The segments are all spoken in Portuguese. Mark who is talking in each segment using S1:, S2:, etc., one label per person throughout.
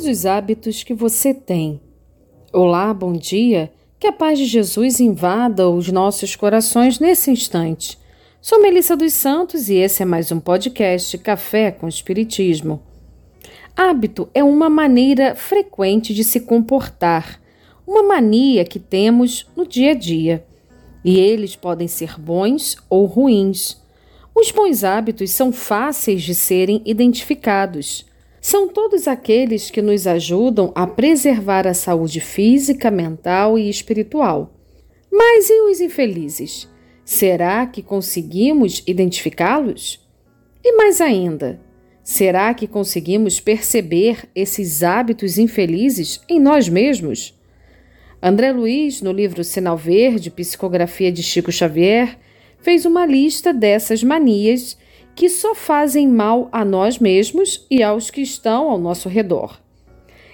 S1: Quais os hábitos que você tem? Olá, bom dia. Que a paz de Jesus invada os nossos corações nesse instante. Sou Melissa dos Santos e esse é mais um podcast Café com Espiritismo. Hábito é uma maneira frequente de se comportar, uma mania que temos no dia a dia. E eles podem ser bons ou ruins. Os bons hábitos são fáceis de serem identificados. São todos aqueles que nos ajudam a preservar a saúde física, mental e espiritual. Mas e os infelizes? Será que conseguimos identificá-los? E mais ainda, será que conseguimos perceber esses hábitos infelizes em nós mesmos? André Luiz, no livro Sinal Verde, Psicografia de Chico Xavier, fez uma lista dessas manias que só fazem mal a nós mesmos e aos que estão ao nosso redor.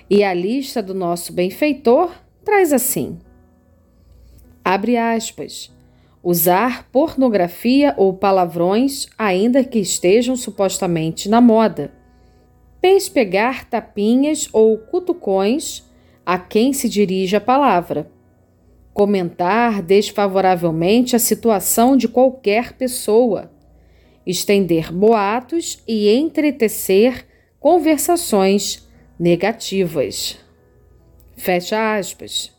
S1: E a lista do nosso benfeitor traz assim: abre aspas. Usar pornografia ou palavrões, ainda que estejam supostamente na moda. Pespegar tapinhas ou cutucões a quem se dirige a palavra comentar desfavoravelmente a situação de qualquer pessoa, estender boatos e entretecer conversações negativas. Fecha aspas.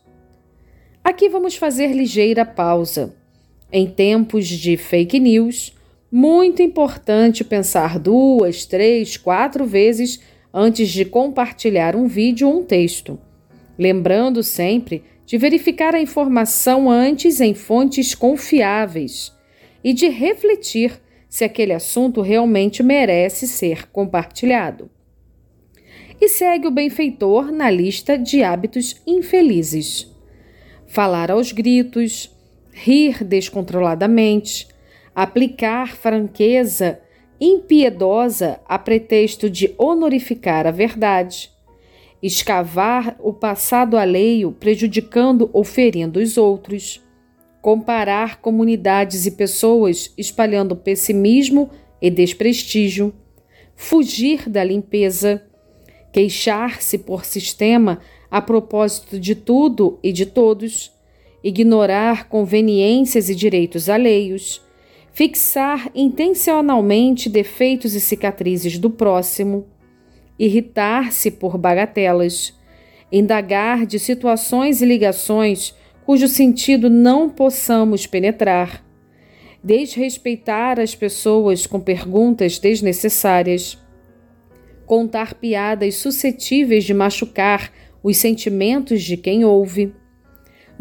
S1: Aqui vamos fazer ligeira pausa. Em tempos de fake news, muito importante pensar duas, três, quatro vezes antes de compartilhar um vídeo ou um texto. Lembrando sempre de verificar a informação antes em fontes confiáveis e de refletir se aquele assunto realmente merece ser compartilhado. E segue o benfeitor na lista de hábitos infelizes: falar aos gritos, rir descontroladamente, aplicar franqueza impiedosa a pretexto de honorificar a verdade escavar o passado alheio, prejudicando ou ferindo os outros, comparar comunidades e pessoas espalhando pessimismo e desprestígio, fugir da limpeza, queixar-se por sistema a propósito de tudo e de todos, ignorar conveniências e direitos alheios, fixar intencionalmente defeitos e cicatrizes do próximo irritar-se por bagatelas, indagar de situações e ligações cujo sentido não possamos penetrar, desrespeitar as pessoas com perguntas desnecessárias, contar piadas suscetíveis de machucar os sentimentos de quem ouve,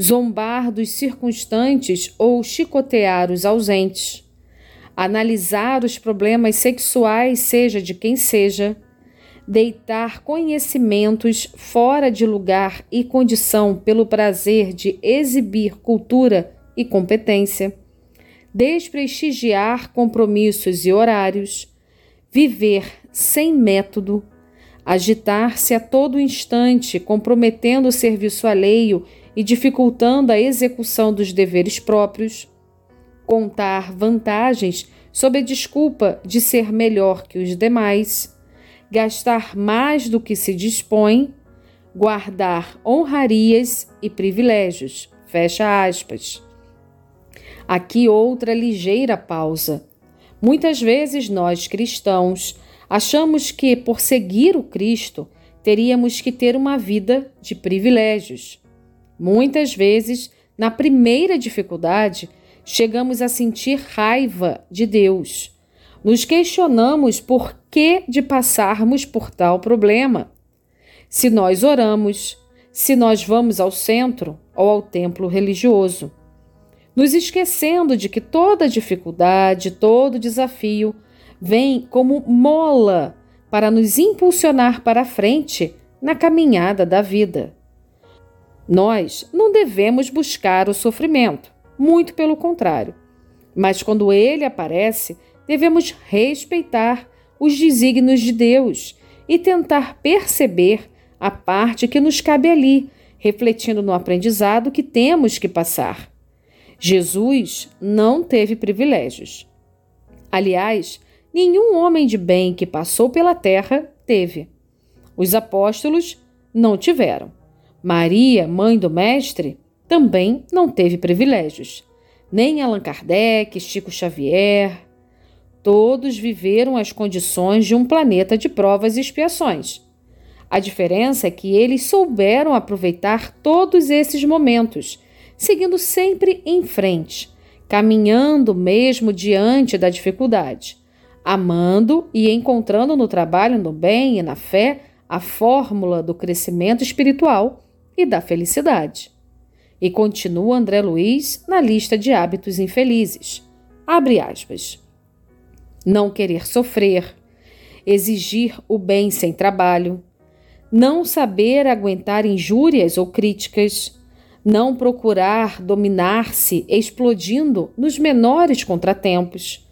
S1: zombar dos circunstantes ou chicotear os ausentes, analisar os problemas sexuais, seja de quem seja deitar conhecimentos fora de lugar e condição pelo prazer de exibir cultura e competência, desprestigiar compromissos e horários, viver sem método, agitar-se a todo instante, comprometendo o serviço alheio e dificultando a execução dos deveres próprios, contar vantagens sob a desculpa de ser melhor que os demais gastar mais do que se dispõe, guardar honrarias e privilégios. Fecha aspas. Aqui outra ligeira pausa. Muitas vezes nós cristãos achamos que por seguir o Cristo teríamos que ter uma vida de privilégios. Muitas vezes, na primeira dificuldade, chegamos a sentir raiva de Deus nos questionamos por que de passarmos por tal problema. Se nós oramos, se nós vamos ao centro ou ao templo religioso, nos esquecendo de que toda dificuldade, todo desafio vem como mola para nos impulsionar para a frente na caminhada da vida. Nós não devemos buscar o sofrimento, muito pelo contrário. Mas quando ele aparece, devemos respeitar os desígnios de Deus e tentar perceber a parte que nos cabe ali, refletindo no aprendizado que temos que passar. Jesus não teve privilégios. Aliás, nenhum homem de bem que passou pela terra teve. Os apóstolos não tiveram. Maria, mãe do Mestre, também não teve privilégios. Nem Allan Kardec, Chico Xavier. Todos viveram as condições de um planeta de provas e expiações. A diferença é que eles souberam aproveitar todos esses momentos, seguindo sempre em frente, caminhando mesmo diante da dificuldade, amando e encontrando no trabalho, no bem e na fé a fórmula do crescimento espiritual e da felicidade. E continua André Luiz na lista de hábitos infelizes. Abre aspas. Não querer sofrer, exigir o bem sem trabalho, não saber aguentar injúrias ou críticas, não procurar dominar-se explodindo nos menores contratempos,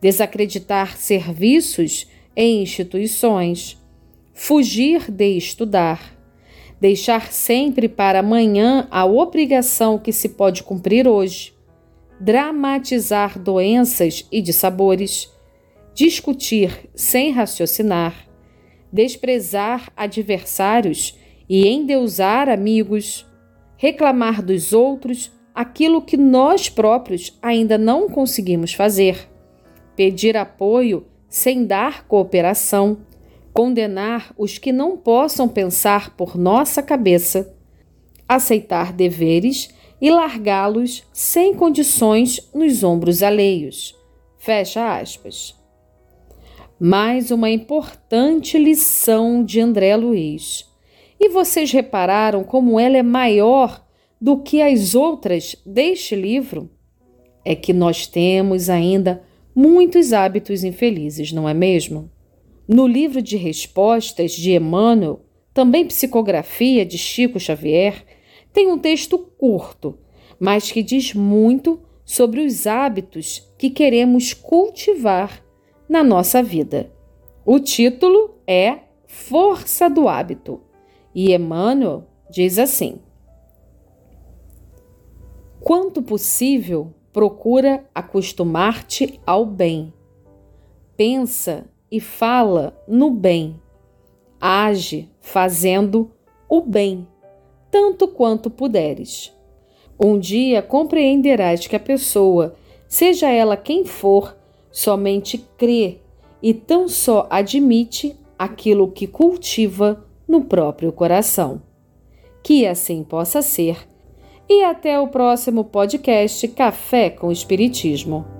S1: desacreditar serviços em instituições, fugir de estudar, deixar sempre para amanhã a obrigação que se pode cumprir hoje, dramatizar doenças e dissabores, discutir sem raciocinar, desprezar adversários e endeusar amigos, reclamar dos outros aquilo que nós próprios ainda não conseguimos fazer, pedir apoio sem dar cooperação condenar os que não possam pensar por nossa cabeça, aceitar deveres e largá-los sem condições nos ombros alheios. Fecha aspas. Mais uma importante lição de André Luiz. E vocês repararam como ela é maior do que as outras deste livro? É que nós temos ainda muitos hábitos infelizes, não é mesmo? No livro de respostas de Emmanuel, também psicografia de Chico Xavier, tem um texto curto, mas que diz muito sobre os hábitos que queremos cultivar na nossa vida. O título é Força do Hábito e Emmanuel diz assim: Quanto possível, procura acostumar-te ao bem. Pensa e fala no bem. Age fazendo o bem, tanto quanto puderes. Um dia compreenderás que a pessoa, seja ela quem for, somente crê e tão só admite aquilo que cultiva no próprio coração. Que assim possa ser. E até o próximo podcast Café com Espiritismo.